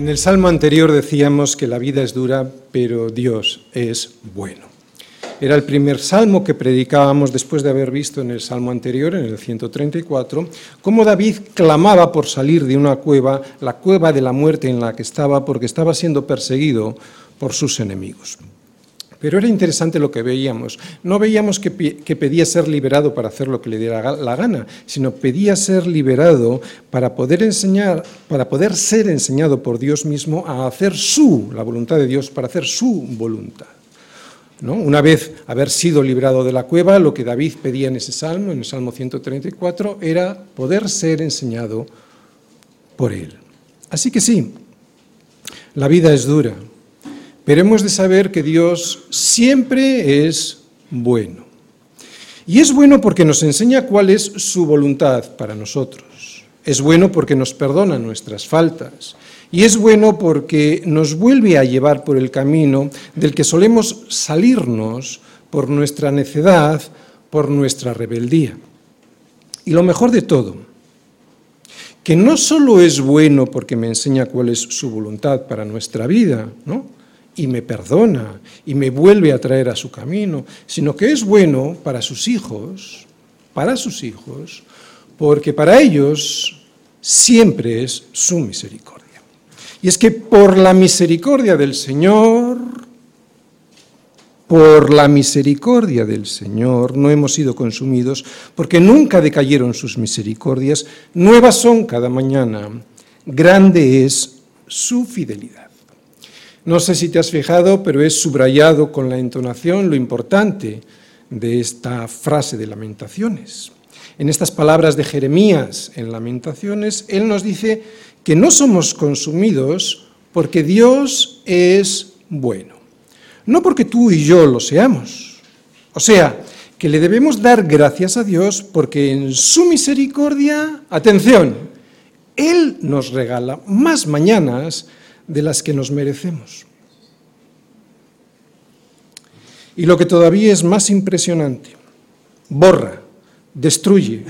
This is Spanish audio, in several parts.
En el salmo anterior decíamos que la vida es dura, pero Dios es bueno. Era el primer salmo que predicábamos después de haber visto en el salmo anterior, en el 134, cómo David clamaba por salir de una cueva, la cueva de la muerte en la que estaba, porque estaba siendo perseguido por sus enemigos. Pero era interesante lo que veíamos. No veíamos que, pedía ser liberado para hacer lo que le diera la gana, sino pedía ser liberado para poder enseñar, para poder ser enseñado por Dios mismo a hacer su, la voluntad de Dios, para hacer su voluntad. ¿No? Una vez haber sido liberado de la cueva, lo que David pedía en ese salmo, en el Salmo 134, era poder ser enseñado por él. Así que sí, la vida es dura, pero hemos de saber que Dios siempre es bueno. Y es bueno porque nos enseña cuál es su voluntad para nosotros. Es bueno porque nos perdona nuestras faltas. Y es bueno porque nos vuelve a llevar por el camino del que solemos salirnos por nuestra necedad, por nuestra rebeldía. Y lo mejor de todo, que no solo es bueno porque me enseña cuál es su voluntad para nuestra vida, ¿no? Y me perdona y me vuelve a traer a su camino, sino que es bueno para sus hijos, para sus hijos, porque para ellos siempre es su misericordia. Y es que por la misericordia del Señor, por la misericordia del Señor no hemos sido consumidos, porque nunca decayeron sus misericordias, nuevas son cada mañana, grande es su fidelidad. No sé si te has fijado, pero es subrayado con la entonación lo importante de esta frase de lamentaciones. En estas palabras de Jeremías en lamentaciones, él nos dice que no somos consumidos porque Dios es bueno, no porque tú y yo lo seamos. O sea, que le debemos dar gracias a Dios porque en su misericordia, atención, Él nos regala más mañanas de las que nos merecemos. Y lo que todavía es más impresionante, borra, destruye,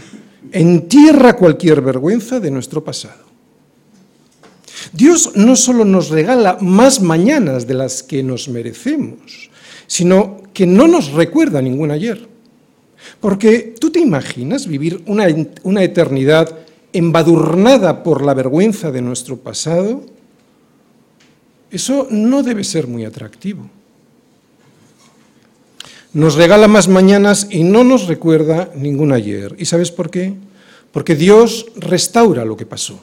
entierra cualquier vergüenza de nuestro pasado. Dios no solo nos regala más mañanas de las que nos merecemos, sino que no nos recuerda ningún ayer. Porque tú te imaginas vivir una, una eternidad embadurnada por la vergüenza de nuestro pasado, eso no debe ser muy atractivo. Nos regala más mañanas y no nos recuerda ningún ayer. ¿Y sabes por qué? Porque Dios restaura lo que pasó.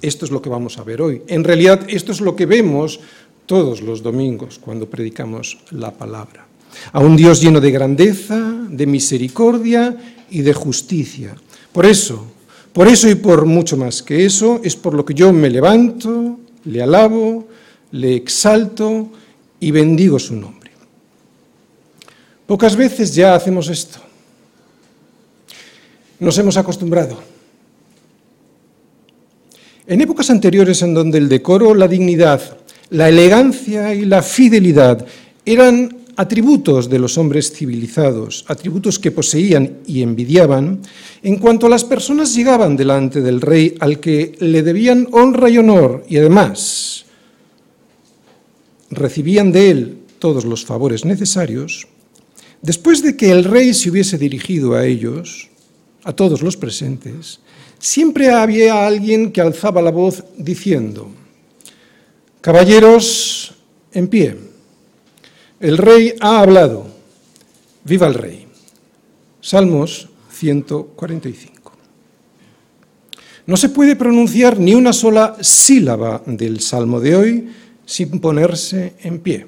Esto es lo que vamos a ver hoy. En realidad, esto es lo que vemos todos los domingos cuando predicamos la palabra. A un Dios lleno de grandeza, de misericordia y de justicia. Por eso, por eso y por mucho más que eso, es por lo que yo me levanto, le alabo, le exalto y bendigo su nombre. Pocas veces ya hacemos esto. Nos hemos acostumbrado. En épocas anteriores en donde el decoro, la dignidad, la elegancia y la fidelidad eran atributos de los hombres civilizados, atributos que poseían y envidiaban, en cuanto las personas llegaban delante del rey al que le debían honra y honor y además recibían de él todos los favores necesarios, después de que el rey se hubiese dirigido a ellos, a todos los presentes, siempre había alguien que alzaba la voz diciendo, Caballeros, en pie, el rey ha hablado, viva el rey. Salmos 145. No se puede pronunciar ni una sola sílaba del salmo de hoy sin ponerse en pie.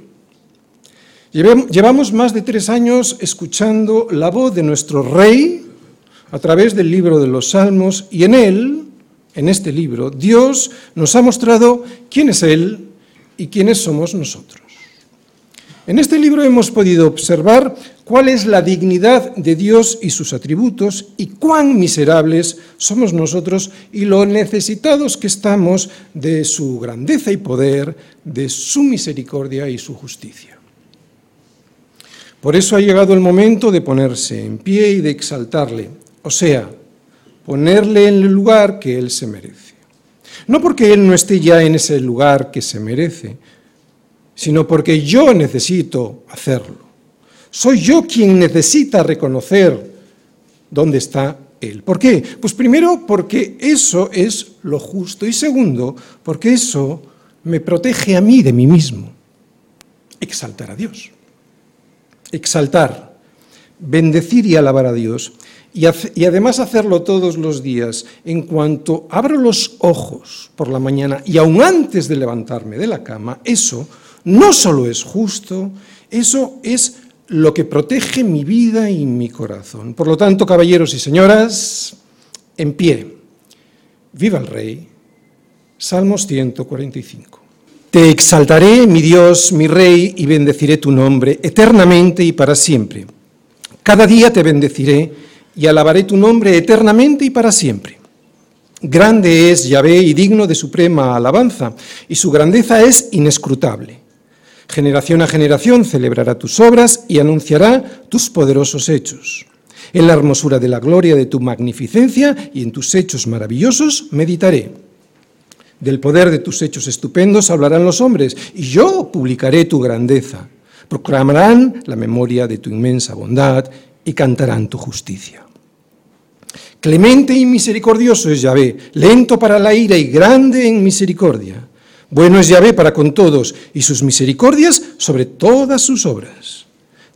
Llevamos más de tres años escuchando la voz de nuestro rey a través del libro de los Salmos y en él, en este libro, Dios nos ha mostrado quién es Él y quiénes somos nosotros. En este libro hemos podido observar cuál es la dignidad de Dios y sus atributos y cuán miserables somos nosotros y lo necesitados que estamos de su grandeza y poder, de su misericordia y su justicia. Por eso ha llegado el momento de ponerse en pie y de exaltarle, o sea, ponerle en el lugar que él se merece. No porque Él no esté ya en ese lugar que se merece, sino porque yo necesito hacerlo. Soy yo quien necesita reconocer dónde está Él. ¿Por qué? Pues primero porque eso es lo justo y segundo porque eso me protege a mí de mí mismo. Exaltar a Dios. Exaltar, bendecir y alabar a Dios. Y, además hacerlo todos los días. En cuanto abro los ojos por la mañana y aún antes de levantarme de la cama, eso no solo es justo, eso es lo que protege mi vida y mi corazón. Por lo tanto, caballeros y señoras, en pie, viva el Rey. Salmos 145. Te exaltaré, mi Dios, mi Rey, y bendeciré tu nombre eternamente y para siempre. Cada día te bendeciré y alabaré tu nombre eternamente y para siempre. Grande es Yahvé y digno de suprema alabanza, y su grandeza es inescrutable. Generación a generación celebrará tus obras y anunciará tus poderosos hechos. En la hermosura de la gloria de tu magnificencia y en tus hechos maravillosos meditaré. Del poder de tus hechos estupendos hablarán los hombres, y yo publicaré tu grandeza. Proclamarán la memoria de tu inmensa bondad y cantarán tu justicia. Clemente y misericordioso es Yahvé, lento para la ira y grande en misericordia bueno es Yahvé para con todos y sus misericordias sobre todas sus obras.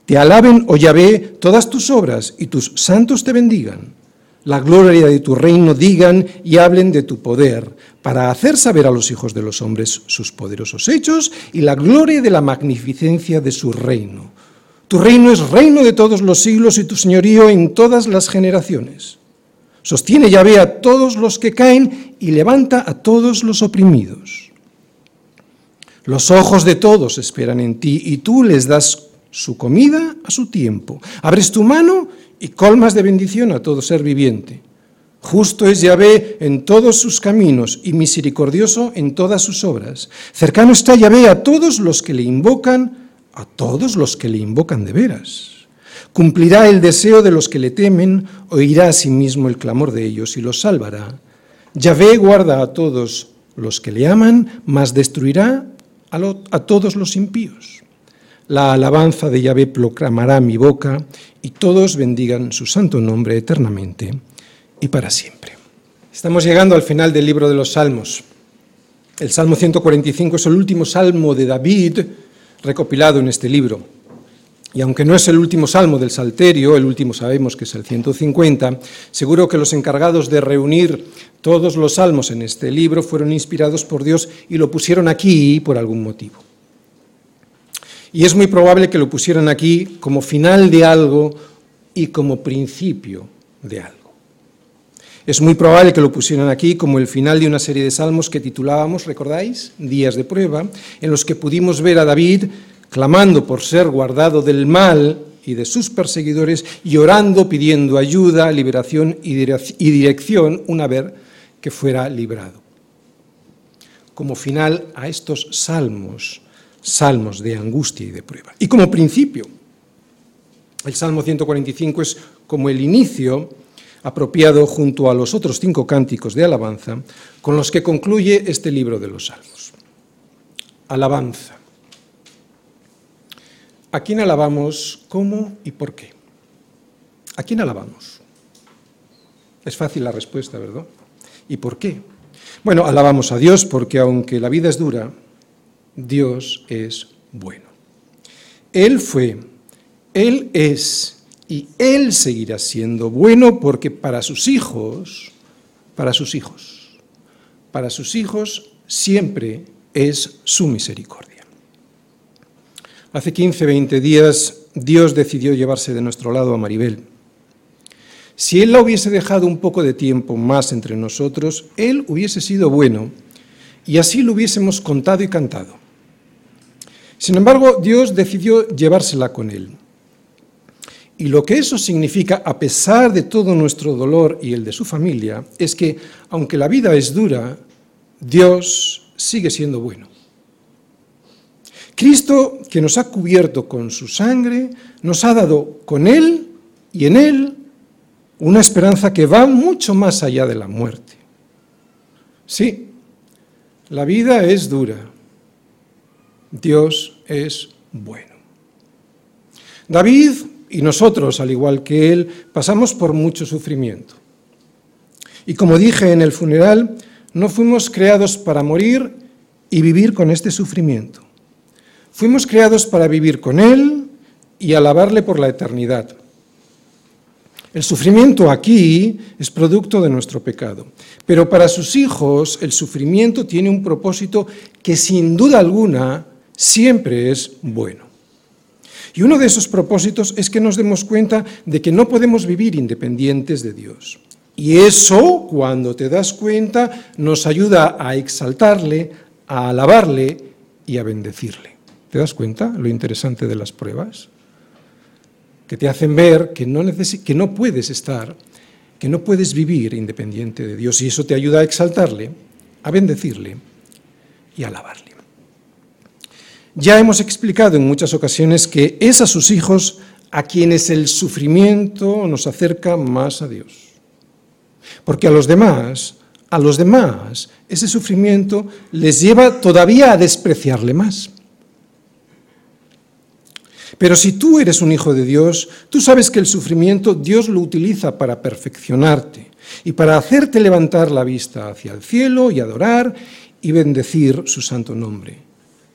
Te alaben, oh Yahvé, todas tus obras y tus santos te bendigan. La gloria de tu reino digan y hablen de tu poder, para hacer saber a los hijos de los hombres sus poderosos hechos y la gloria de la magnificencia de su reino. Tu reino es reino de todos los siglos y tu señorío en todas las generaciones. Sostiene Yahvé a todos los que caen y levanta a todos los oprimidos. Los ojos de todos esperan en ti y tú les das su comida a su tiempo. Abres tu mano y colmas de bendición a todo ser viviente. Justo es Yahvé en todos sus caminos y misericordioso en todas sus obras. Cercano está Yahvé a todos los que le invocan, a todos los que le invocan de veras. Cumplirá el deseo de los que le temen, oirá a sí mismo el clamor de ellos y los salvará. Yahvé guarda a todos los que le aman, mas destruirá a, todos los impíos. La alabanza de Yahvé proclamará mi boca y todos bendigan su santo nombre eternamente y para siempre. Estamos llegando al final del libro de los Salmos. El Salmo 145 es el último salmo de David recopilado en este libro. Y aunque no es el último salmo del Salterio, el último sabemos que es el 150, seguro que los encargados de reunir todos los salmos en este libro fueron inspirados por Dios y lo pusieron aquí por algún motivo. Y es muy probable que lo pusieran aquí como final de algo y como principio de algo. Es muy probable que lo pusieran aquí como el final de una serie de salmos que titulábamos, ¿recordáis? Días de prueba, en los que pudimos ver a David clamando por ser guardado del mal y de sus perseguidores y orando pidiendo ayuda, liberación y dirección una vez que fuera librado. Como final a estos salmos, salmos de angustia y de prueba. Y como principio, el Salmo 145 es como el inicio apropiado junto a los otros cinco cánticos de alabanza con los que concluye este libro de los salmos. Alabanza. ¿A quién alabamos? ¿Cómo y por qué? ¿A quién alabamos? Es fácil la respuesta, ¿verdad? ¿Y por qué? Bueno, alabamos a Dios porque aunque la vida es dura, Dios es bueno. Él fue, Él es y Él seguirá siendo bueno porque para sus hijos, para sus hijos, para sus hijos siempre es su misericordia. Hace 15, 20 días Dios decidió llevarse de nuestro lado a Maribel. Si Él la hubiese dejado un poco de tiempo más entre nosotros, Él hubiese sido bueno y así lo hubiésemos contado y cantado. Sin embargo, Dios decidió llevársela con Él. Y lo que eso significa, a pesar de todo nuestro dolor y el de su familia, es que, aunque la vida es dura, Dios sigue siendo bueno. Cristo, que nos ha cubierto con su sangre, nos ha dado con Él y en Él una esperanza que va mucho más allá de la muerte. Sí, La vida es dura. Dios es bueno. David y nosotros, al igual que él, pasamos por mucho sufrimiento. Y como dije en el funeral, no fuimos creados para morir y vivir con este sufrimiento. Fuimos creados para vivir con Él y alabarle por la eternidad. El sufrimiento aquí es producto de nuestro pecado, pero para sus hijos el sufrimiento tiene un propósito que sin duda alguna siempre es bueno. Y uno de esos propósitos es que nos demos cuenta de que no podemos vivir independientes de Dios. Y eso, cuando te das cuenta, nos ayuda a exaltarle, a alabarle y a bendecirle. ¿Te das cuenta lo interesante de las pruebas? Que te hacen ver que no, que no puedes estar, que no puedes vivir independiente de Dios. Y eso te ayuda a exaltarle, a bendecirle y a alabarle. Ya hemos explicado en muchas ocasiones que es a sus hijos a quienes el sufrimiento nos acerca más a Dios. Porque a los demás, a los demás, ese sufrimiento les lleva todavía a despreciarle más. Pero si tú eres un hijo de Dios, tú sabes que el sufrimiento Dios lo utiliza para perfeccionarte y para hacerte levantar la vista hacia el cielo y adorar y bendecir su santo nombre,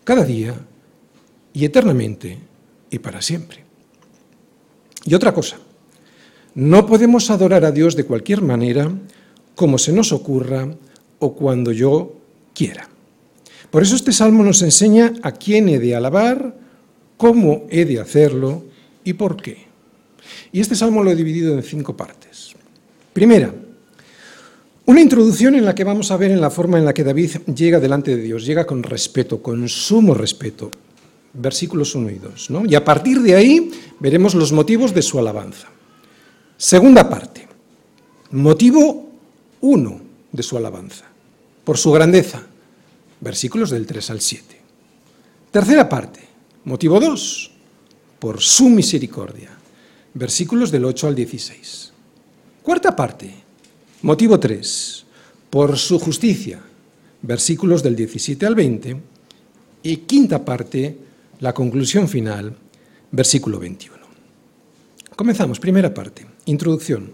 cada día y eternamente y para siempre. Y otra cosa, no podemos adorar a Dios de cualquier manera, como se nos ocurra o cuando yo quiera. Por eso este salmo nos enseña a quién he de alabar, cómo he de hacerlo y por qué. Y este salmo lo he dividido en cinco partes. Primera, una introducción en la que vamos a ver en la forma en la que David llega delante de Dios, llega con respeto, con sumo respeto. Versículos 1 y 2. Y a partir de ahí veremos los motivos de su alabanza. Segunda parte, motivo 1 de su alabanza, por su grandeza, versículos del 3 al 7. Tercera parte, motivo 2, por su misericordia, versículos del 8 al 16. Cuarta parte, motivo 3, por su justicia, versículos del 17 al 20. Y quinta parte, la conclusión final, versículo 21. Comenzamos, primera parte. Introducción.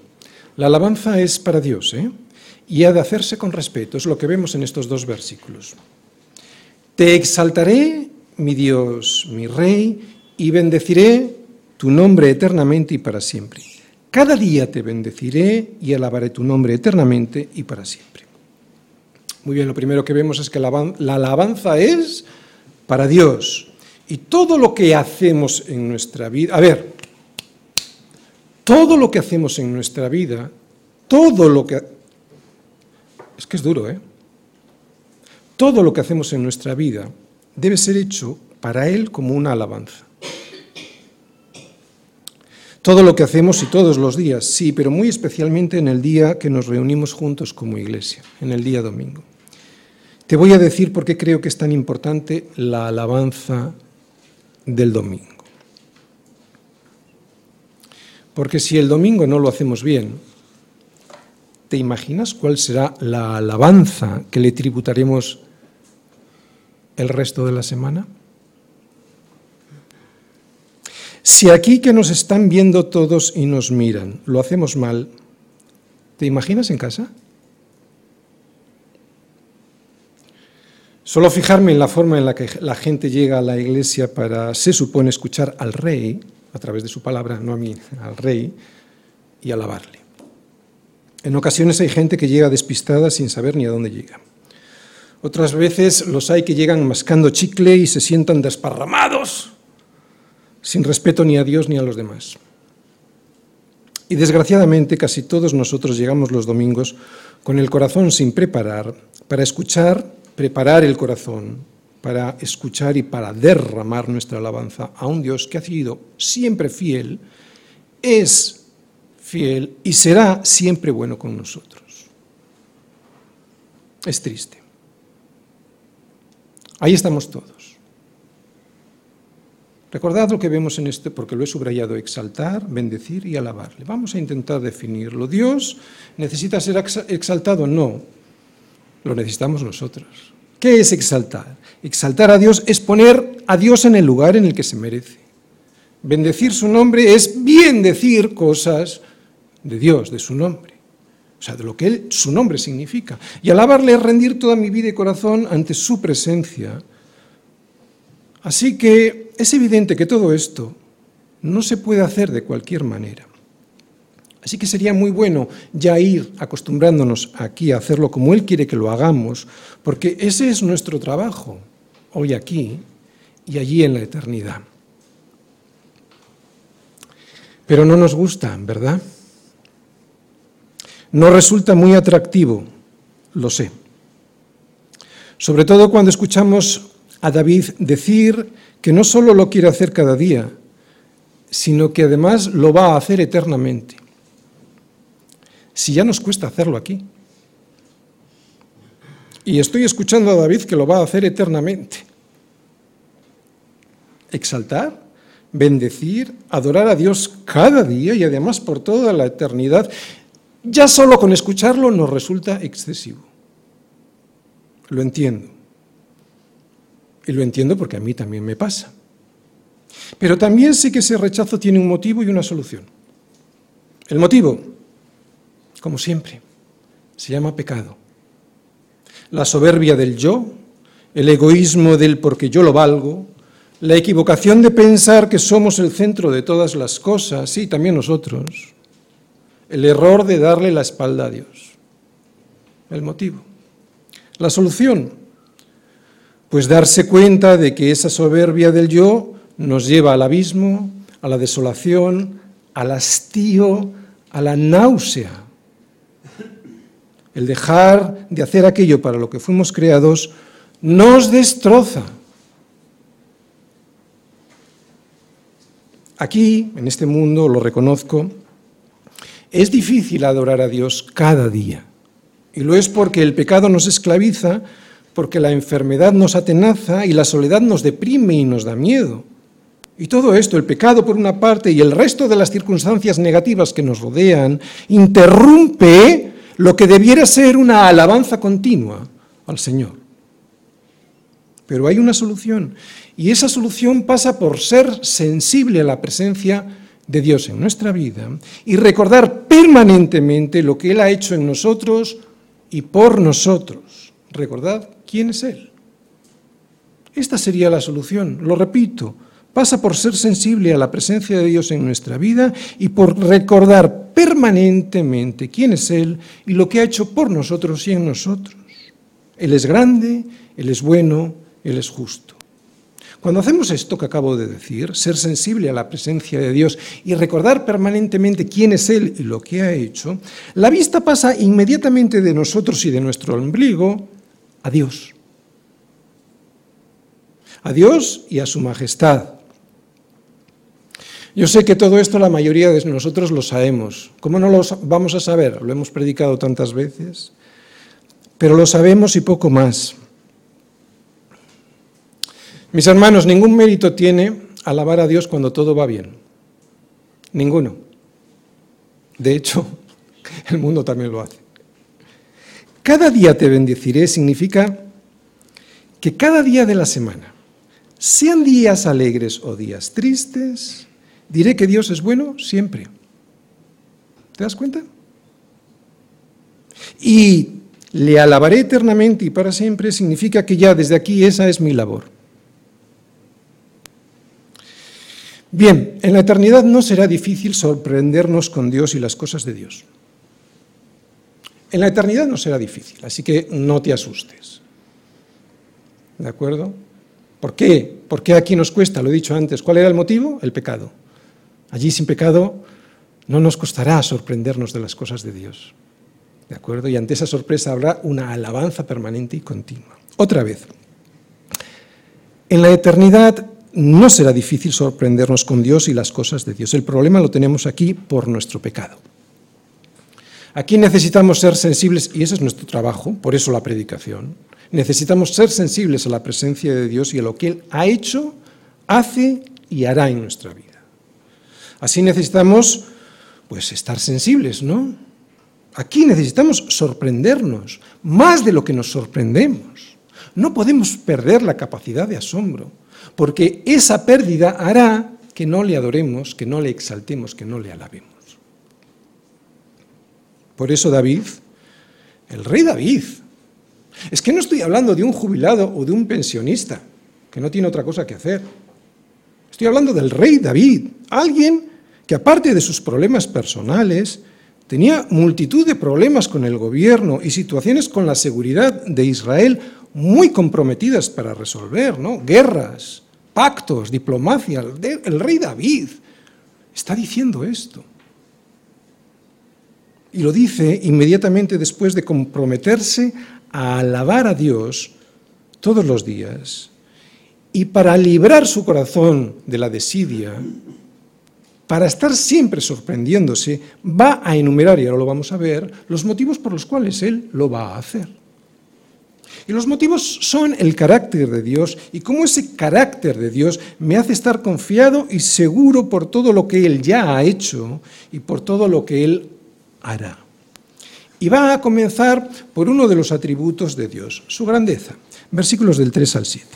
La alabanza es para Dios ¿eh? y ha de hacerse con respeto. Es lo que vemos en estos dos versículos. Te exaltaré, mi Dios, mi Rey, y bendeciré tu nombre eternamente y para siempre. Cada día te bendeciré y alabaré tu nombre eternamente y para siempre. Muy bien, lo primero que vemos es que la alabanza es para Dios. Y todo lo que hacemos en nuestra vida... A ver, todo lo que hacemos en nuestra vida, todo lo que... Es que es duro, ¿eh? Todo lo que hacemos en nuestra vida debe ser hecho para Él como una alabanza. Todo lo que hacemos y todos los días, sí, pero muy especialmente en el día que nos reunimos juntos como iglesia, en el día domingo. Te voy a decir por qué creo que es tan importante la alabanza del domingo. Porque si el domingo no lo hacemos bien, ¿te imaginas cuál será la alabanza que le tributaremos el resto de la semana? Si aquí que nos están viendo todos y nos miran, lo hacemos mal, ¿te imaginas en casa? Solo fijarme en la forma en la que la gente llega a la iglesia para, se supone, escuchar al rey, a través de su palabra, no a mí, al rey, y alabarle. En ocasiones hay gente que llega despistada sin saber ni a dónde llega. Otras veces los hay que llegan mascando chicle y se sientan desparramados, sin respeto ni a Dios ni a los demás. Y desgraciadamente casi todos nosotros llegamos los domingos con el corazón sin preparar para escuchar, preparar el corazón para escuchar y para derramar nuestra alabanza a un Dios que ha sido siempre fiel, es fiel y será siempre bueno con nosotros. Es triste. Ahí estamos todos. Recordad lo que vemos en este, porque lo he subrayado, exaltar, bendecir y alabarle. Vamos a intentar definirlo. ¿Dios necesita ser exaltado? No, lo necesitamos nosotros. ¿Qué es exaltar? Exaltar a Dios es poner a Dios en el lugar en el que se merece. Bendecir su nombre es bien decir cosas de Dios, de su nombre. O sea, de lo que él, su nombre significa. Y alabarle es rendir toda mi vida y corazón ante su presencia. Así que es evidente que todo esto no se puede hacer de cualquier manera. Así que sería muy bueno ya ir acostumbrándonos aquí a hacerlo como Él quiere que lo hagamos, porque ese es nuestro trabajo, hoy aquí y allí en la eternidad. Pero no nos gusta, ¿verdad? No resulta muy atractivo, lo sé. Sobre todo cuando escuchamos a David decir que no solo lo quiere hacer cada día, sino que además lo va a hacer eternamente si ya nos cuesta hacerlo aquí? Y estoy escuchando a David que lo va a hacer eternamente. Exaltar, bendecir, adorar a Dios cada día y además por toda la eternidad, ya solo con escucharlo nos resulta excesivo. Lo entiendo. Y lo entiendo porque a mí también me pasa. Pero también sé que ese rechazo tiene un motivo y una solución. El motivo, como siempre, se llama pecado. La soberbia del yo, el egoísmo del porque yo lo valgo, la equivocación de pensar que somos el centro de todas las cosas, sí, también nosotros, el error de darle la espalda a Dios. El motivo. La solución, pues darse cuenta de que esa soberbia del yo nos lleva al abismo, a la desolación, al hastío, a la náusea el dejar de hacer aquello para lo que fuimos creados, nos destroza. Aquí, en este mundo, lo reconozco, es difícil adorar a Dios cada día. Y lo es porque el pecado nos esclaviza, porque la enfermedad nos atenaza y la soledad nos deprime y nos da miedo. Y todo esto, el pecado por una parte y el resto de las circunstancias negativas que nos rodean, interrumpe lo que debiera ser una alabanza continua al Señor. Pero hay una solución, y esa solución pasa por ser sensible a la presencia de Dios en nuestra vida y recordar permanentemente lo que Él ha hecho en nosotros y por nosotros. Recordad quién es Él. Esta sería la solución, lo repito, pasa por ser sensible a la presencia de Dios en nuestra vida y por recordar permanentemente quién es Él y lo que ha hecho por nosotros y en nosotros. Él es grande, Él es bueno, Él es justo. Cuando hacemos esto que acabo de decir, ser sensible a la presencia de Dios y recordar permanentemente quién es Él y lo que ha hecho, la vista pasa inmediatamente de nosotros y de nuestro ombligo a Dios. A Dios y a su majestad, yo sé que todo esto la mayoría de nosotros lo sabemos. ¿Cómo no lo vamos a saber? Lo hemos predicado tantas veces. Pero lo sabemos y poco más. Mis hermanos, ningún mérito tiene alabar a Dios cuando todo va bien. Ninguno. De hecho, el mundo también lo hace. Cada día te bendeciré significa que cada día de la semana, sean días alegres o días tristes, Diré que Dios es bueno siempre. ¿Te das cuenta? Y le alabaré eternamente y para siempre significa que ya desde aquí esa es mi labor. Bien, en la eternidad no será difícil sorprendernos con Dios y las cosas de Dios. En la eternidad no será difícil, así que no te asustes. ¿De acuerdo? ¿Por qué? ¿Por qué aquí nos cuesta? Lo he dicho antes. ¿Cuál era el motivo? El pecado. Allí sin pecado no nos costará sorprendernos de las cosas de Dios. ¿De acuerdo? Y ante esa sorpresa habrá una alabanza permanente y continua. Otra vez, en la eternidad no será difícil sorprendernos con Dios y las cosas de Dios. El problema lo tenemos aquí por nuestro pecado. Aquí necesitamos ser sensibles, y ese es nuestro trabajo, por eso la predicación. Necesitamos ser sensibles a la presencia de Dios y a lo que Él ha hecho, hace y hará en nuestra vida. Así necesitamos pues estar sensibles, ¿no? Aquí necesitamos sorprendernos, más de lo que nos sorprendemos. no podemos perder la capacidad de asombro, porque esa pérdida hará que no le adoremos, que no le exaltemos, que no le alabemos. Por eso David, el rey David, es que no estoy hablando de un jubilado o de un pensionista que no tiene otra cosa que hacer. Estoy hablando del rey David, alguien que aparte de sus problemas personales, tenía multitud de problemas con el gobierno y situaciones con la seguridad de Israel muy comprometidas para resolver, ¿no? Guerras, pactos, diplomacia. El rey David está diciendo esto. Y lo dice inmediatamente después de comprometerse a alabar a Dios todos los días. Y para librar su corazón de la desidia, para estar siempre sorprendiéndose, va a enumerar, y ahora lo vamos a ver, los motivos por los cuales Él lo va a hacer. Y los motivos son el carácter de Dios y cómo ese carácter de Dios me hace estar confiado y seguro por todo lo que Él ya ha hecho y por todo lo que Él hará. Y va a comenzar por uno de los atributos de Dios, su grandeza. Versículos del 3 al 7.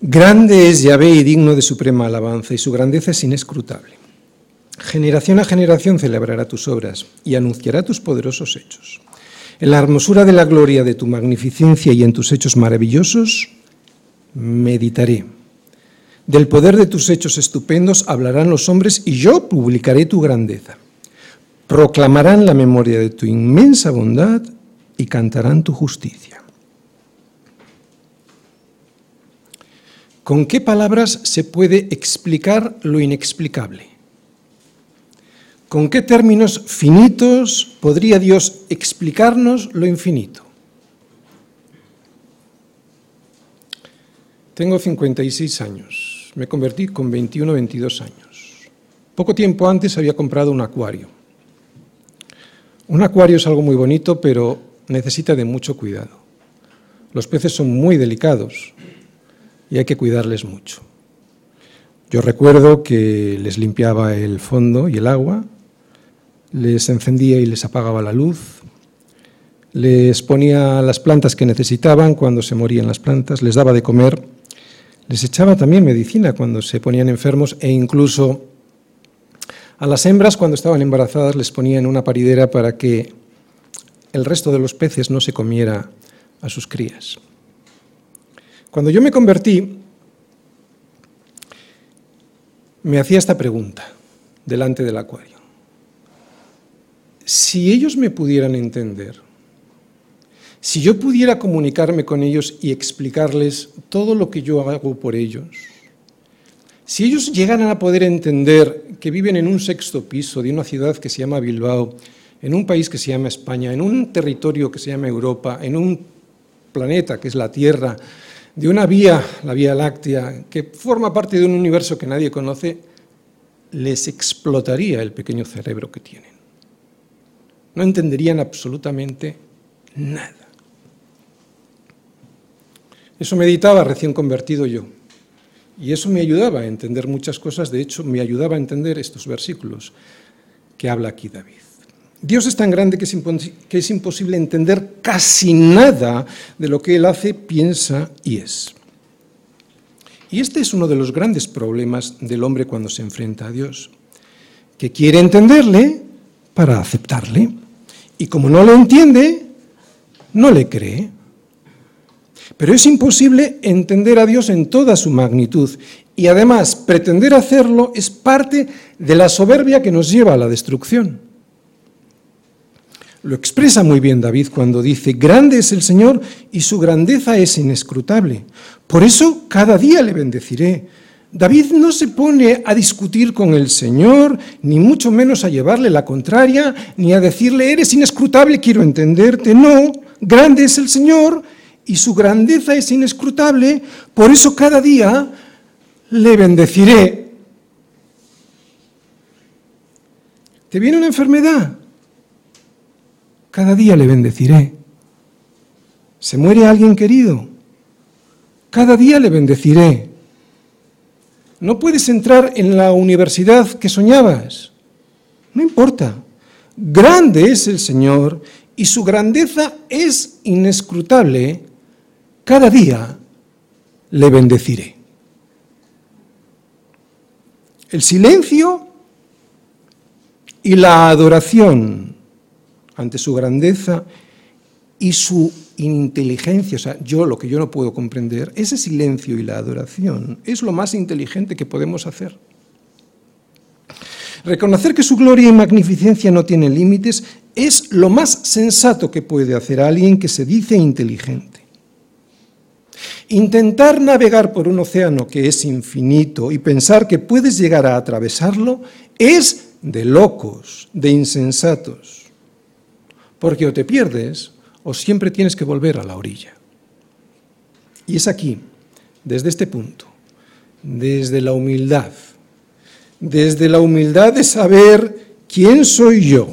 Grande es Yahvé y digno de suprema alabanza, y su grandeza es inescrutable. Generación a generación celebrará tus obras y anunciará tus poderosos hechos. En la hermosura de la gloria de tu magnificencia y en tus hechos maravillosos, meditaré. Del poder de tus hechos estupendos hablarán los hombres y yo publicaré tu grandeza. Proclamarán la memoria de tu inmensa bondad y cantarán tu justicia. ¿Con qué palabras se puede explicar lo inexplicable? ¿Con qué términos finitos podría Dios explicarnos lo infinito? Tengo 56 años, me convertí con 21 o 22 años. Poco tiempo antes había comprado un acuario. Un acuario es algo muy bonito, pero necesita de mucho cuidado. Los peces son muy delicados y hay que cuidarles mucho. Yo recuerdo que les limpiaba el fondo y el agua, les encendía y les apagaba la luz, les ponía las plantas que necesitaban cuando se morían las plantas, les daba de comer, les echaba también medicina cuando se ponían enfermos e incluso a las hembras cuando estaban embarazadas les ponía en una paridera para que el resto de los peces no se comiera a sus crías. Cuando yo me convertí, me hacía esta pregunta delante del acuario si ellos me pudieran entender, si yo pudiera comunicarme con ellos y explicarles todo lo que yo hago por ellos, si ellos llegaran a poder entender que viven en un sexto piso de una ciudad que se llama Bilbao, en un país que se llama España, en un territorio que se llama Europa, en un planeta que es la Tierra, de una vía, la Vía Láctea, que forma parte de un universo que nadie conoce, les explotaría el pequeño cerebro que tienen no entenderían absolutamente nada. Eso meditaba recién convertido yo. Y eso me ayudaba a entender muchas cosas, de hecho me ayudaba a entender estos versículos que habla aquí David. Dios es tan grande que es, imposible entender casi nada de lo que Él hace, piensa y es. Y este es uno de los grandes problemas del hombre cuando se enfrenta a Dios, que quiere entenderle para aceptarle. Y como no lo entiende, no le cree. Pero es imposible entender a Dios en toda su magnitud. Y además, pretender hacerlo es parte de la soberbia que nos lleva a la destrucción. Lo expresa muy bien David cuando dice, grande es el Señor y su grandeza es inescrutable. Por eso cada día le bendeciré David no se pone a discutir con el Señor, ni mucho menos a llevarle la contraria, ni a decirle, eres inescrutable, quiero entenderte. No, grande es el Señor y su grandeza es inescrutable, por eso cada día le bendeciré. ¿Te viene una enfermedad? Cada día le bendeciré. ¿Se muere alguien querido? Cada día le bendeciré. No puedes entrar en la universidad que soñabas. No importa. Grande es el Señor y su grandeza es inescrutable. cada día le bendeciré. El silencio y la adoración ante su grandeza y su inteligencia, o sea, yo lo que yo no puedo comprender, ese silencio y la adoración es lo más inteligente que podemos hacer. Reconocer que su gloria y magnificencia no tienen límites es lo más sensato que puede hacer alguien que se dice inteligente. Intentar navegar por un océano que es infinito y pensar que puedes llegar a atravesarlo es de locos, de insensatos. Porque o te pierdes o siempre tienes que volver a la orilla. Y es aquí, desde este punto, desde la humildad, desde la humildad de saber quién soy yo,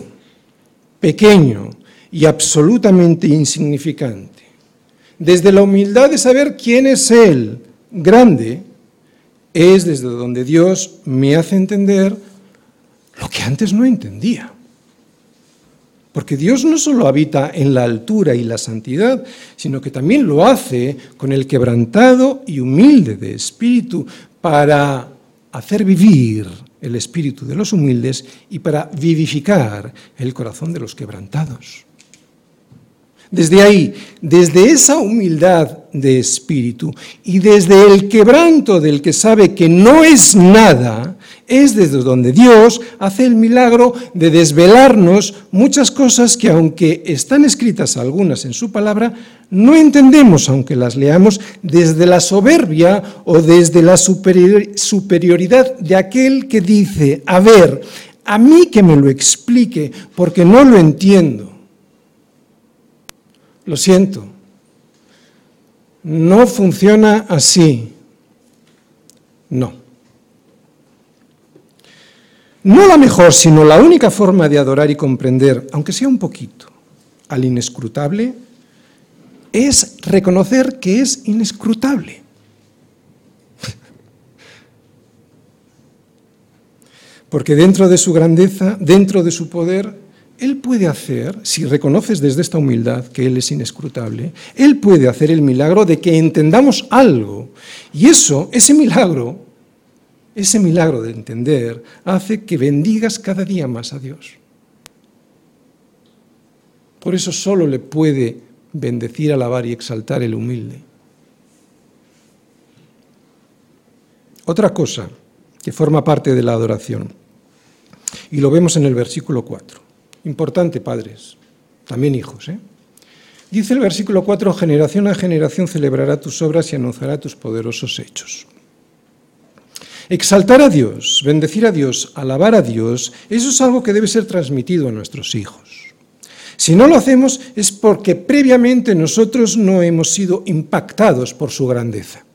pequeño y absolutamente insignificante, desde la humildad de saber quién es Él, grande, es desde donde Dios me hace entender lo que antes no entendía. Porque Dios no solo habita en la altura y la santidad, sino que también lo hace con el quebrantado y humilde de espíritu para hacer vivir el espíritu de los humildes y para vivificar el corazón de los quebrantados. Desde ahí, desde esa humildad de espíritu y desde el quebranto del que sabe que no es nada, es desde donde Dios hace el milagro de desvelarnos muchas cosas que aunque están escritas algunas en su palabra, no entendemos aunque las leamos desde la soberbia o desde la superioridad de aquel que dice, a ver, a mí que me lo explique porque no lo entiendo. Lo siento, no funciona así. No. No la mejor, sino la única forma de adorar y comprender, aunque sea un poquito, al inescrutable, es reconocer que es inescrutable. Porque dentro de su grandeza, dentro de su poder, él puede hacer, si reconoces desde esta humildad que Él es inescrutable, Él puede hacer el milagro de que entendamos algo. Y eso, ese milagro, ese milagro de entender, hace que bendigas cada día más a Dios. Por eso solo le puede bendecir, alabar y exaltar el humilde. Otra cosa que forma parte de la adoración, y lo vemos en el versículo 4. Importante, padres, también hijos. ¿eh? Dice el versículo 4, generación a generación celebrará tus obras y anunciará tus poderosos hechos. Exaltar a Dios, bendecir a Dios, alabar a Dios, eso es algo que debe ser transmitido a nuestros hijos. Si no lo hacemos es porque previamente nosotros no hemos sido impactados por su grandeza.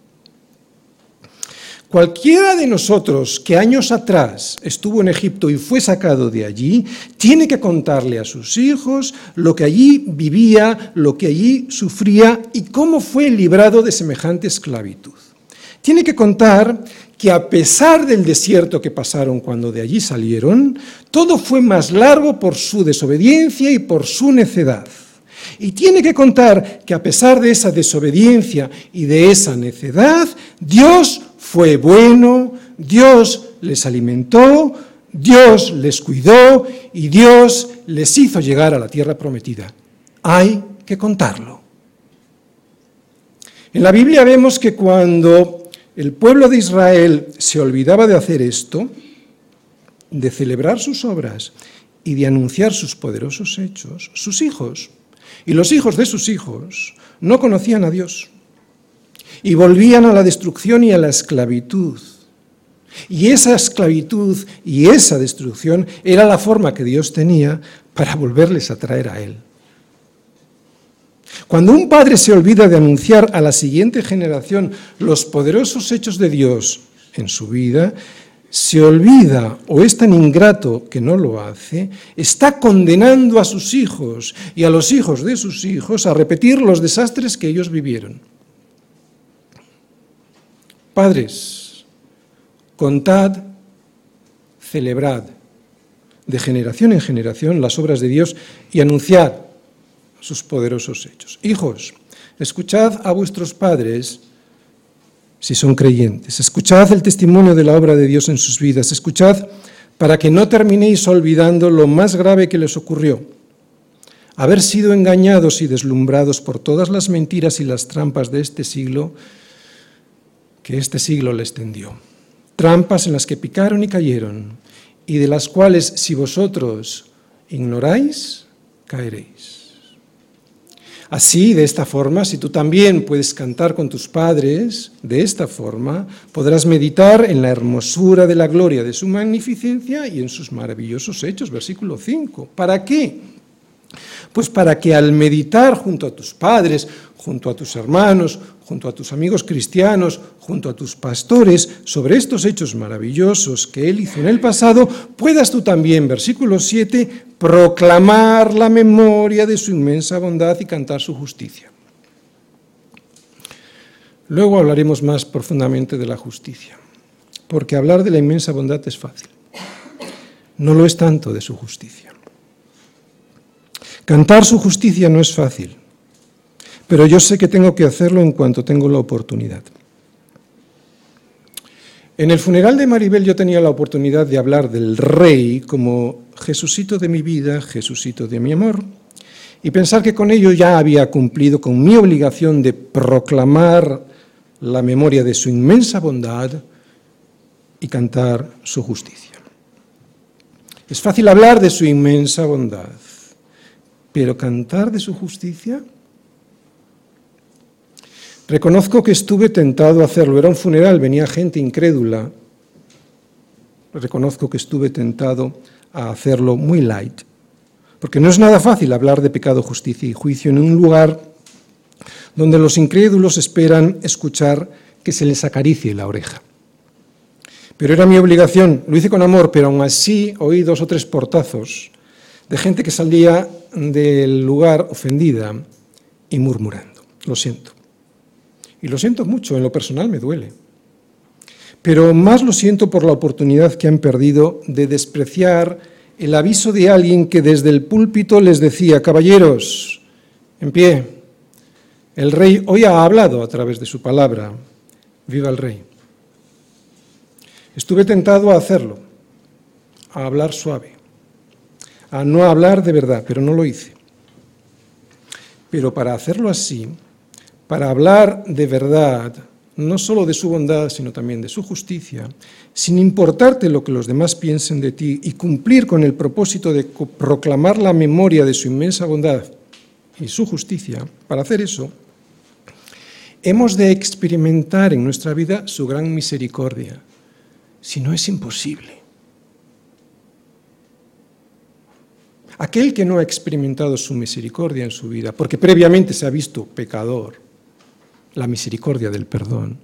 Cualquiera de nosotros que años atrás estuvo en Egipto y fue sacado de allí, tiene que contarle a sus hijos lo que allí vivía, lo que allí sufría y cómo fue librado de semejante esclavitud. Tiene que contar que a pesar del desierto que pasaron cuando de allí salieron, todo fue más largo por su desobediencia y por su necedad. Y tiene que contar que a pesar de esa desobediencia y de esa necedad, Dios fue bueno, Dios les alimentó, Dios les cuidó y Dios les hizo llegar a la tierra prometida. Hay que contarlo. En la Biblia vemos que cuando el pueblo de Israel se olvidaba de hacer esto, de celebrar sus obras y de anunciar sus poderosos hechos, sus hijos y los hijos de sus hijos no conocían a Dios y volvían a la destrucción y a la esclavitud. Y esa esclavitud y esa destrucción era la forma que Dios tenía para volverles a traer a Él. Cuando un padre se olvida de anunciar a la siguiente generación los poderosos hechos de Dios en su vida, se olvida o es tan ingrato que no lo hace, está condenando a sus hijos y a los hijos de sus hijos a repetir los desastres que ellos vivieron. Padres, contad, celebrad de generación en generación las obras de Dios y anunciad sus poderosos hechos. Hijos, Escuchad a vuestros padres si son creyentes. Escuchad el testimonio de la obra de Dios en sus vidas. Escuchad para que no terminéis olvidando lo más grave que les ocurrió. Haber sido engañados y deslumbrados por todas las mentiras y las trampas de este siglo que este siglo les tendió. Trampas en las que picaron y cayeron y de las cuales si vosotros ignoráis, caeréis. Así, de esta forma, si tú también puedes cantar con tus padres, de esta forma, podrás meditar en la hermosura de la gloria de su magnificencia y en sus maravillosos hechos. Versículo 5. ¿Para qué? Pues para que al meditar junto a tus padres, junto a tus hermanos, junto a tus amigos cristianos, junto a tus pastores, sobre estos hechos maravillosos que Él hizo en el pasado, puedas tú también, versículo 7, proclamar la memoria de su inmensa bondad y cantar su justicia. Luego hablaremos más profundamente de la justicia, porque hablar de la inmensa bondad es fácil. No lo es tanto de su justicia. Cantar su justicia no es fácil pero yo sé que tengo que hacerlo en cuanto tengo la oportunidad. En el funeral de Maribel yo tenía la oportunidad de hablar del rey como Jesucito de mi vida, Jesucito de mi amor, y pensar que con ello ya había cumplido con mi obligación de proclamar la memoria de su inmensa bondad y cantar su justicia. Es fácil hablar de su inmensa bondad, pero cantar de su justicia Reconozco que estuve tentado a hacerlo. Era un funeral, venía gente incrédula. Reconozco que estuve tentado a hacerlo muy light. Porque no es nada fácil hablar de pecado, justicia y juicio en un lugar donde los incrédulos esperan escuchar que se les acaricie la oreja. Pero era mi obligación, lo hice con amor, pero aún así oí dos o tres portazos de gente que salía del lugar ofendida y murmurando. Lo siento. Y lo siento mucho, en lo personal me duele. Pero más lo siento por la oportunidad que han perdido de despreciar el aviso de alguien que desde el púlpito les decía, caballeros, en pie, el rey hoy ha hablado a través de su palabra, viva el rey. Estuve tentado a hacerlo, a hablar suave, a no hablar de verdad, pero no lo hice. Pero para hacerlo así, para hablar de verdad, no solo de su bondad, sino también de su justicia, sin importarte lo que los demás piensen de ti y cumplir con el propósito de proclamar la memoria de su inmensa bondad y su justicia, para hacer eso, hemos de experimentar en nuestra vida su gran misericordia, si no es imposible. Aquel que no ha experimentado su misericordia en su vida, porque previamente se ha visto pecador, la misericordia del perdón,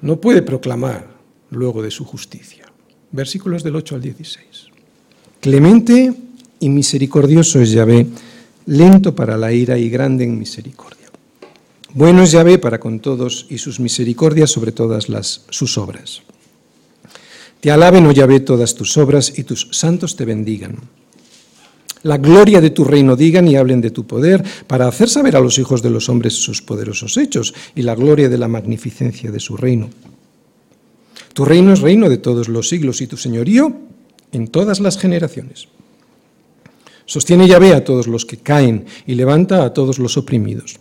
no puede proclamar luego de su justicia. Versículos del 8 al 16. Clemente y misericordioso es Yahvé, lento para la ira y grande en misericordia. Bueno es Yahvé para con todos y sus misericordias sobre todas las, sus obras. Te alaben, oh Yahvé, todas tus obras y tus santos te bendigan la gloria de tu reino digan y hablen de tu poder, para hacer saber a los hijos de los hombres sus poderosos hechos y la gloria de la magnificencia de su reino. Tu reino es reino de todos los siglos y tu señorío en todas las generaciones. Sostiene y ve a todos los que caen y levanta a todos los oprimidos.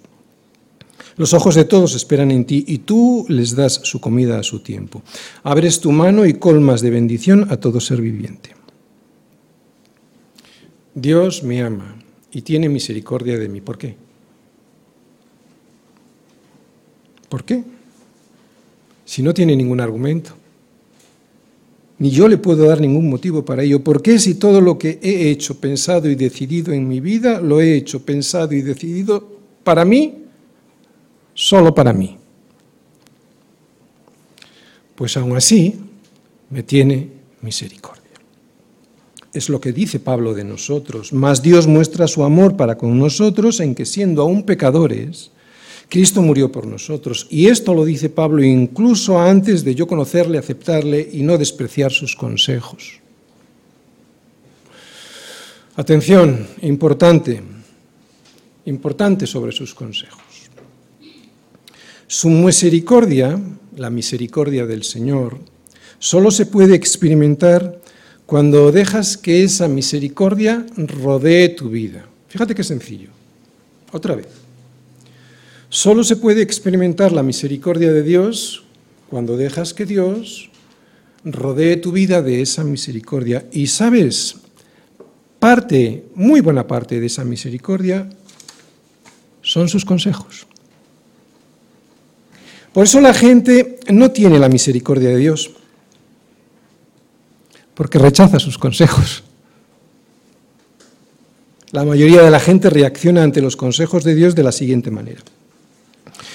Los ojos de todos esperan en ti y tú les das su comida a su tiempo. Abres tu mano y colmas de bendición a todo ser viviente. Dios me ama y tiene misericordia de mí. ¿Por qué? ¿Por qué? Si no tiene ningún argumento. Ni yo le puedo dar ningún motivo para ello. ¿Por qué si todo lo que he hecho, pensado y decidido en mi vida, lo he hecho, pensado y decidido para mí, solo para mí? Pues aún así me tiene misericordia. Es lo que dice Pablo de nosotros. Mas Dios muestra su amor para con nosotros en que siendo aún pecadores, Cristo murió por nosotros. Y esto lo dice Pablo incluso antes de yo conocerle, aceptarle y no despreciar sus consejos. Atención, importante, importante sobre sus consejos. Su misericordia, la misericordia del Señor, solo se puede experimentar cuando dejas que esa misericordia rodee tu vida. Fíjate qué sencillo. Otra vez. Solo se puede experimentar la misericordia de Dios cuando dejas que Dios rodee tu vida de esa misericordia. Y sabes, parte, muy buena parte de esa misericordia son sus consejos. Por eso la gente no tiene la misericordia de Dios, porque rechaza sus consejos. La mayoría de la gente reacciona ante los consejos de Dios de la siguiente manera.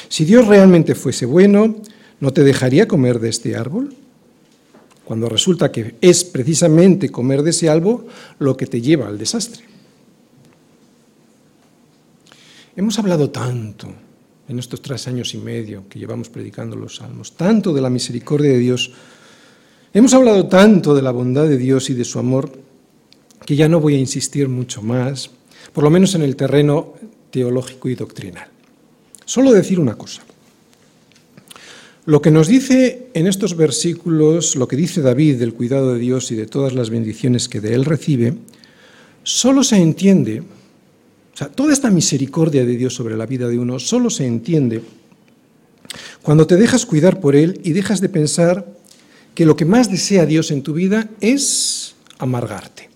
Si Dios realmente fuese bueno, ¿no te dejaría comer de este árbol? Cuando resulta que es precisamente comer de ese árbol lo que te lleva al desastre. Hemos hablado tanto en estos tres años y medio que llevamos predicando los salmos, tanto de la misericordia de Dios, hemos hablado tanto de la bondad de Dios y de su amor, que ya no voy a insistir mucho más, por lo menos en el terreno teológico y doctrinal. Solo decir una cosa. Lo que nos dice en estos versículos, lo que dice David del cuidado de Dios y de todas las bendiciones que de él recibe, solo se entiende o sea, toda esta misericordia de Dios sobre la vida de uno solo se entiende cuando te dejas cuidar por Él y dejas de pensar que lo que más desea Dios en tu vida es amargarte.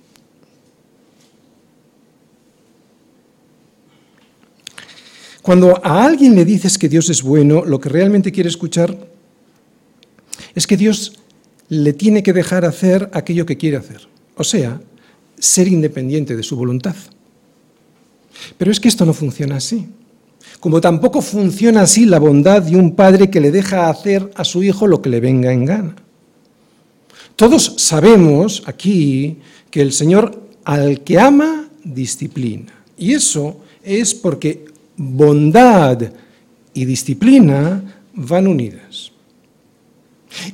Cuando a alguien le dices que Dios es bueno, lo que realmente quiere escuchar es que Dios le tiene que dejar hacer aquello que quiere hacer, o sea, ser independiente de su voluntad. Pero es que esto no funciona así. Como tampoco funciona así la bondad de un padre que le deja hacer a su hijo lo que le venga en gana. Todos sabemos aquí que el Señor al que ama disciplina. Y eso es porque bondad y disciplina van unidas.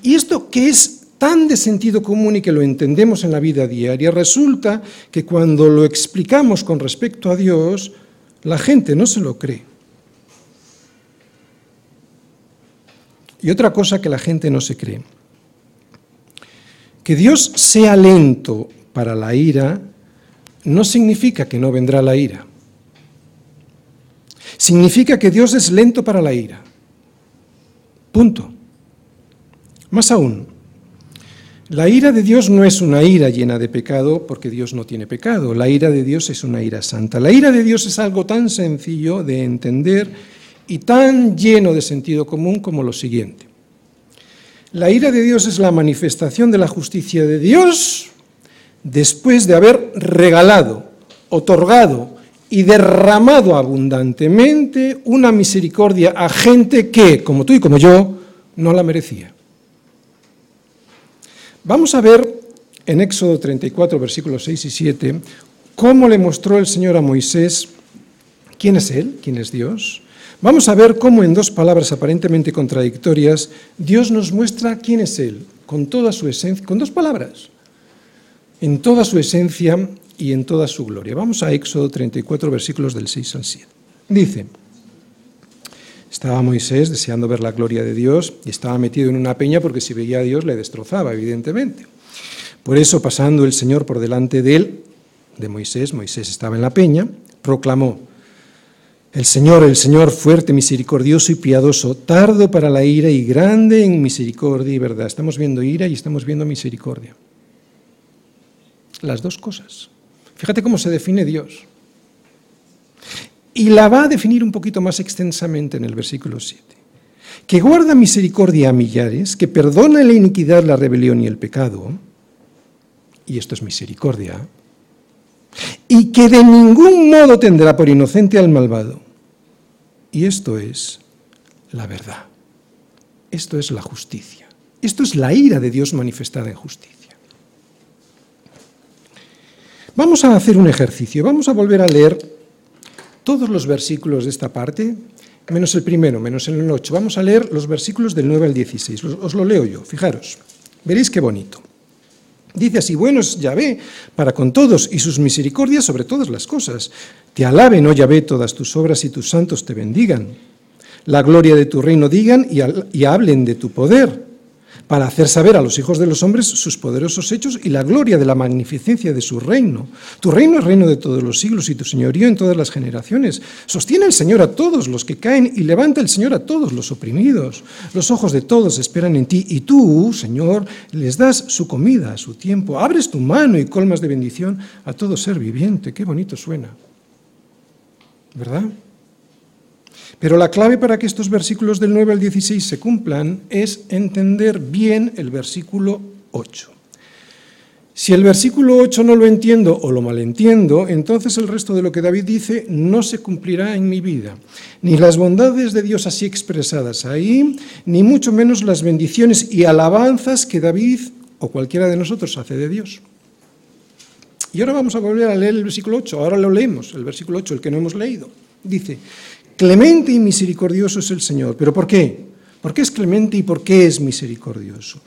Y esto que es tan de sentido común y que lo entendemos en la vida diaria, resulta que cuando lo explicamos con respecto a Dios, la gente no se lo cree. Y otra cosa que la gente no se cree, que Dios sea lento para la ira no significa que no vendrá la ira. Significa que Dios es lento para la ira. Punto. Más aún, la ira de Dios no es una ira llena de pecado porque Dios no tiene pecado. La ira de Dios es una ira santa. La ira de Dios es algo tan sencillo de entender y tan lleno de sentido común como lo siguiente. La ira de Dios es la manifestación de la justicia de Dios después de haber regalado, otorgado y derramado abundantemente una misericordia a gente que, como tú y como yo, no la merecía. Vamos a ver en Éxodo 34, versículos 6 y 7, cómo le mostró el Señor a Moisés quién es Él, quién es Dios. Vamos a ver cómo en dos palabras aparentemente contradictorias Dios nos muestra quién es Él, con toda su esencia, con dos palabras, en toda su esencia y en toda su gloria. Vamos a Éxodo 34, versículos del 6 al 7. Dice, estaba Moisés deseando ver la gloria de Dios y estaba metido en una peña porque si veía a Dios le destrozaba, evidentemente. Por eso, pasando el Señor por delante de él, de Moisés, Moisés estaba en la peña, proclamó, el Señor, el Señor fuerte, misericordioso y piadoso, tardo para la ira y grande en misericordia y verdad. Estamos viendo ira y estamos viendo misericordia. Las dos cosas. Fíjate cómo se define Dios. Y la va a definir un poquito más extensamente en el versículo 7. Que guarda misericordia a millares, que perdona la iniquidad, la rebelión y el pecado, y esto es misericordia, y que de ningún modo tendrá por inocente al malvado. Y esto es la verdad. Esto es la justicia. Esto es la ira de Dios manifestada en justicia. Vamos a hacer un ejercicio. Vamos a volver a leer todos los versículos de esta parte, menos el primero, menos el 8. Vamos a leer los versículos del 9 al 16. Os lo leo yo, fijaros. Veréis qué bonito. Dice así, bueno es Yahvé para con todos y sus misericordias sobre todas las cosas. Te alaben, oh Yahvé, todas tus obras y tus santos te bendigan. la gloria de tu reino, digan y, y hablen de tu poder para hacer saber a los hijos de los hombres sus poderosos hechos y la gloria de la magnificencia de su reino. Tu reino es reino de todos los siglos y tu señorío en todas las generaciones. Sostiene el Señor a todos los que caen y levanta el Señor a todos los oprimidos. Los ojos de todos esperan en ti y tú, Señor, les das su comida a su tiempo. Abres tu mano y colmas de bendición a todo ser viviente. Qué bonito suena. ¿Verdad? Pero la clave para que estos versículos del 9 al 16 se cumplan es entender bien el versículo 8. Si el versículo 8 no lo entiendo o lo malentiendo, entonces el resto de lo que David dice no se cumplirá en mi vida. Ni las bondades de Dios así expresadas ahí, ni mucho menos las bendiciones y alabanzas que David o cualquiera de nosotros hace de Dios. Y ahora vamos a volver a leer el versículo 8. Ahora lo leemos, el versículo 8, el que no hemos leído. Dice, Clemente y misericordioso es el Señor. ¿Pero por qué? ¿Por qué es clemente y por qué es misericordioso?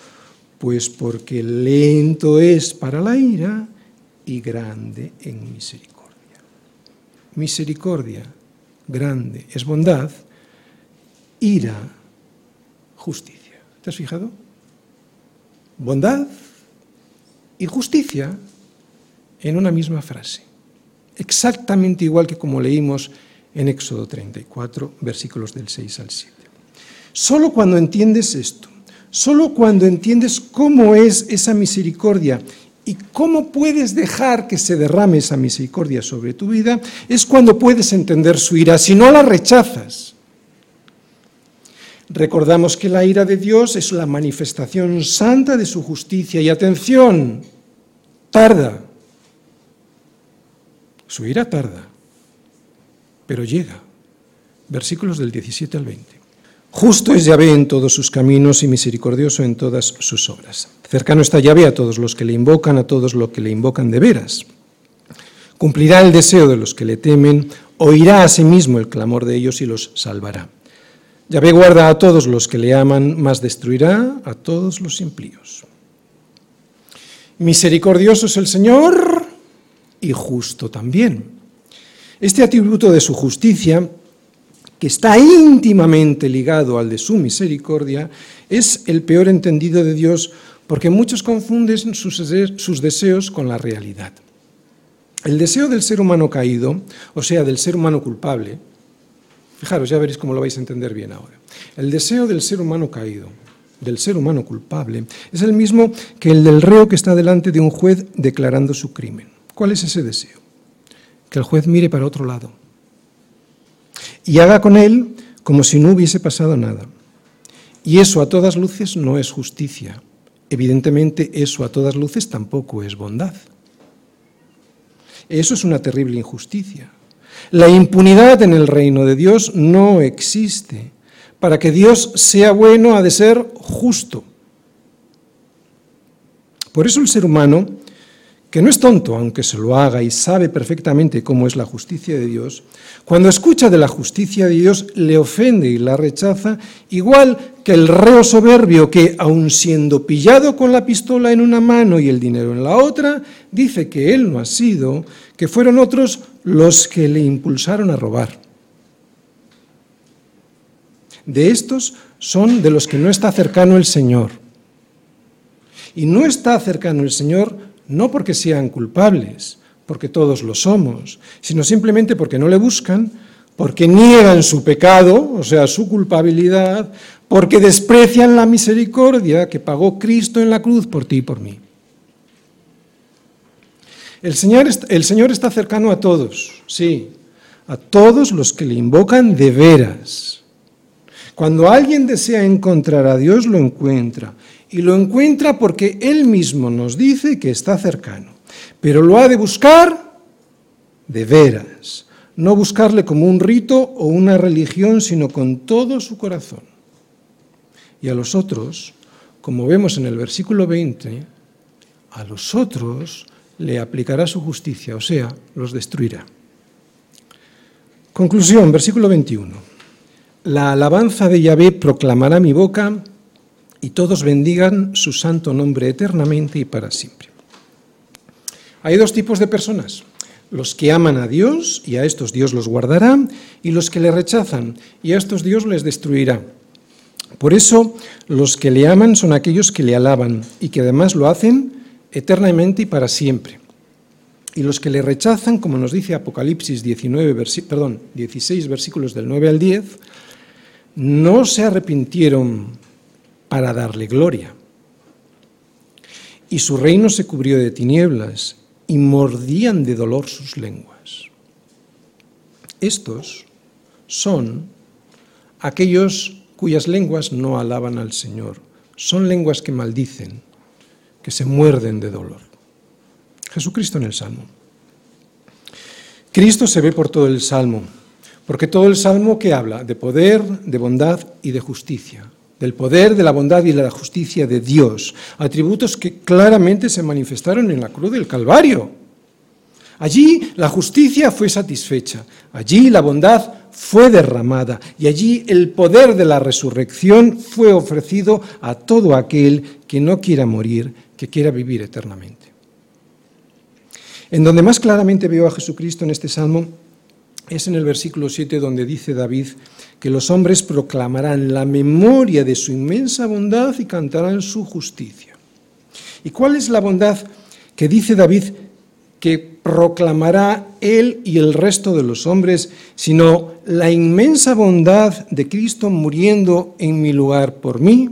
Pues porque lento es para la ira y grande en misericordia. Misericordia, grande, es bondad, ira, justicia. ¿Te has fijado? Bondad y justicia en una misma frase. Exactamente igual que como leímos en Éxodo 34, versículos del 6 al 7. Solo cuando entiendes esto, solo cuando entiendes cómo es esa misericordia y cómo puedes dejar que se derrame esa misericordia sobre tu vida, es cuando puedes entender su ira, si no la rechazas. Recordamos que la ira de Dios es la manifestación santa de su justicia y atención, tarda. Su ira tarda pero llega. Versículos del 17 al 20. Justo es Yahvé en todos sus caminos y misericordioso en todas sus obras. Cercano está Yahvé a todos los que le invocan, a todos los que le invocan de veras. Cumplirá el deseo de los que le temen, oirá a sí mismo el clamor de ellos y los salvará. Yahvé guarda a todos los que le aman, mas destruirá a todos los impíos. Misericordioso es el Señor y justo también. Este atributo de su justicia, que está íntimamente ligado al de su misericordia, es el peor entendido de Dios porque muchos confunden sus deseos con la realidad. El deseo del ser humano caído, o sea, del ser humano culpable, fijaros, ya veréis cómo lo vais a entender bien ahora. El deseo del ser humano caído, del ser humano culpable, es el mismo que el del reo que está delante de un juez declarando su crimen. ¿Cuál es ese deseo? que el juez mire para otro lado y haga con él como si no hubiese pasado nada. Y eso a todas luces no es justicia. Evidentemente eso a todas luces tampoco es bondad. Eso es una terrible injusticia. La impunidad en el reino de Dios no existe. Para que Dios sea bueno ha de ser justo. Por eso el ser humano que no es tonto, aunque se lo haga y sabe perfectamente cómo es la justicia de Dios, cuando escucha de la justicia de Dios le ofende y la rechaza, igual que el reo soberbio que, aun siendo pillado con la pistola en una mano y el dinero en la otra, dice que él no ha sido, que fueron otros los que le impulsaron a robar. De estos son de los que no está cercano el Señor. Y no está cercano el Señor no porque sean culpables, porque todos lo somos, sino simplemente porque no le buscan, porque niegan su pecado, o sea, su culpabilidad, porque desprecian la misericordia que pagó Cristo en la cruz por ti y por mí. El Señor, está cercano a todos, sí, a todos los que le invocan de veras. Cuando alguien desea encontrar a Dios, lo encuentra y lo encuentra porque Él mismo nos dice que está cercano. Pero lo ha de buscar de veras, no buscarle como un rito o una religión, sino con todo su corazón. Y a los otros, como vemos en el versículo 20, a los otros le aplicará su justicia, o sea, los destruirá. Conclusión, versículo 21. La alabanza de Yahvé proclamará mi boca y todos bendigan su santo nombre eternamente y para siempre. Hay dos tipos de personas. Los que aman a Dios, y a estos Dios los guardará, y los que le rechazan, y a estos Dios les destruirá. Por eso, los que le aman son aquellos que le alaban, y que además lo hacen eternamente y para siempre. Y los que le rechazan, como nos dice Apocalipsis 19, perdón, 16, versículos del 9 al 10, no se arrepintieron para darle gloria. Y su reino se cubrió de tinieblas y mordían de dolor sus lenguas. Estos son aquellos cuyas lenguas no alaban al Señor. Son lenguas que maldicen, que se muerden de dolor. Jesucristo en el Salmo. Cristo se ve por todo el Salmo, porque todo el Salmo que habla de poder, de bondad y de justicia del poder, de la bondad y de la justicia de Dios, atributos que claramente se manifestaron en la cruz del Calvario. Allí la justicia fue satisfecha, allí la bondad fue derramada y allí el poder de la resurrección fue ofrecido a todo aquel que no quiera morir, que quiera vivir eternamente. En donde más claramente veo a Jesucristo en este salmo es en el versículo 7 donde dice David que los hombres proclamarán la memoria de su inmensa bondad y cantarán su justicia. ¿Y cuál es la bondad que dice David que proclamará él y el resto de los hombres, sino la inmensa bondad de Cristo muriendo en mi lugar por mí?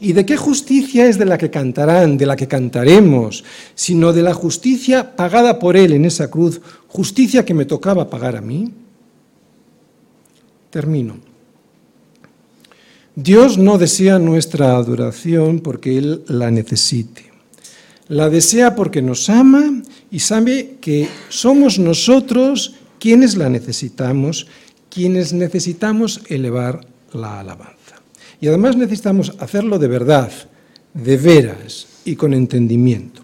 ¿Y de qué justicia es de la que cantarán, de la que cantaremos, sino de la justicia pagada por Él en esa cruz, justicia que me tocaba pagar a mí? Termino. Dios no desea nuestra adoración porque Él la necesite. La desea porque nos ama y sabe que somos nosotros quienes la necesitamos, quienes necesitamos elevar la alabanza. Y además necesitamos hacerlo de verdad, de veras y con entendimiento.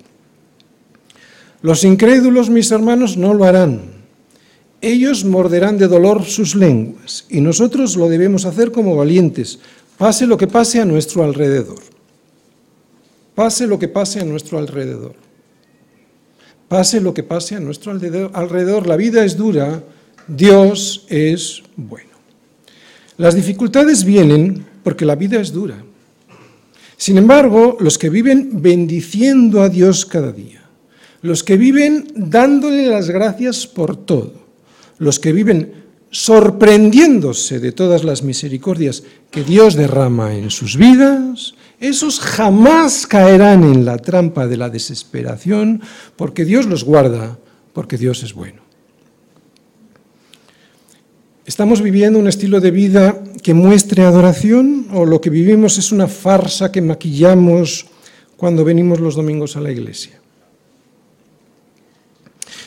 Los incrédulos, mis hermanos, no lo harán. Ellos morderán de dolor sus lenguas y nosotros lo debemos hacer como valientes, pase lo que pase a nuestro alrededor. Pase lo que pase a nuestro alrededor. Pase lo que pase a nuestro alrededor. La vida es dura, Dios es bueno. Las dificultades vienen porque la vida es dura. Sin embargo, los que viven bendiciendo a Dios cada día, los que viven dándole las gracias por todo, los que viven sorprendiéndose de todas las misericordias que Dios derrama en sus vidas, esos jamás caerán en la trampa de la desesperación porque Dios los guarda, porque Dios es bueno. ¿Estamos viviendo un estilo de vida que muestre adoración o lo que vivimos es una farsa que maquillamos cuando venimos los domingos a la iglesia?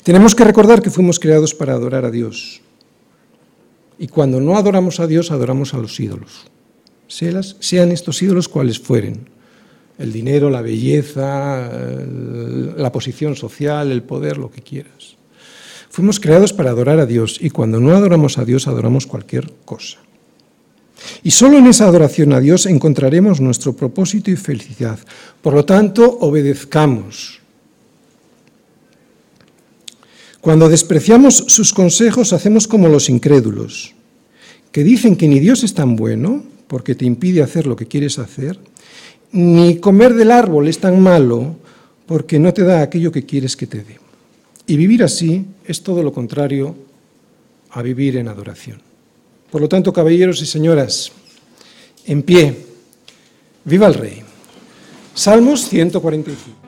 Tenemos que recordar que fuimos creados para adorar a Dios. Y cuando no adoramos a Dios, adoramos a los ídolos. Sean estos ídolos cuales fueren. El dinero, la belleza, la posición social, el poder, lo que quieras. Fuimos creados para adorar a Dios y cuando no adoramos a Dios adoramos cualquier cosa. Y solo en esa adoración a Dios encontraremos nuestro propósito y felicidad. Por lo tanto, obedezcamos. Cuando despreciamos sus consejos hacemos como los incrédulos, que dicen que ni Dios es tan bueno porque te impide hacer lo que quieres hacer, ni comer del árbol es tan malo porque no te da aquello que quieres que te dé. Y vivir así es todo lo contrario a vivir en adoración. Por lo tanto, caballeros y señoras, en pie, viva el Rey. Salmos 145.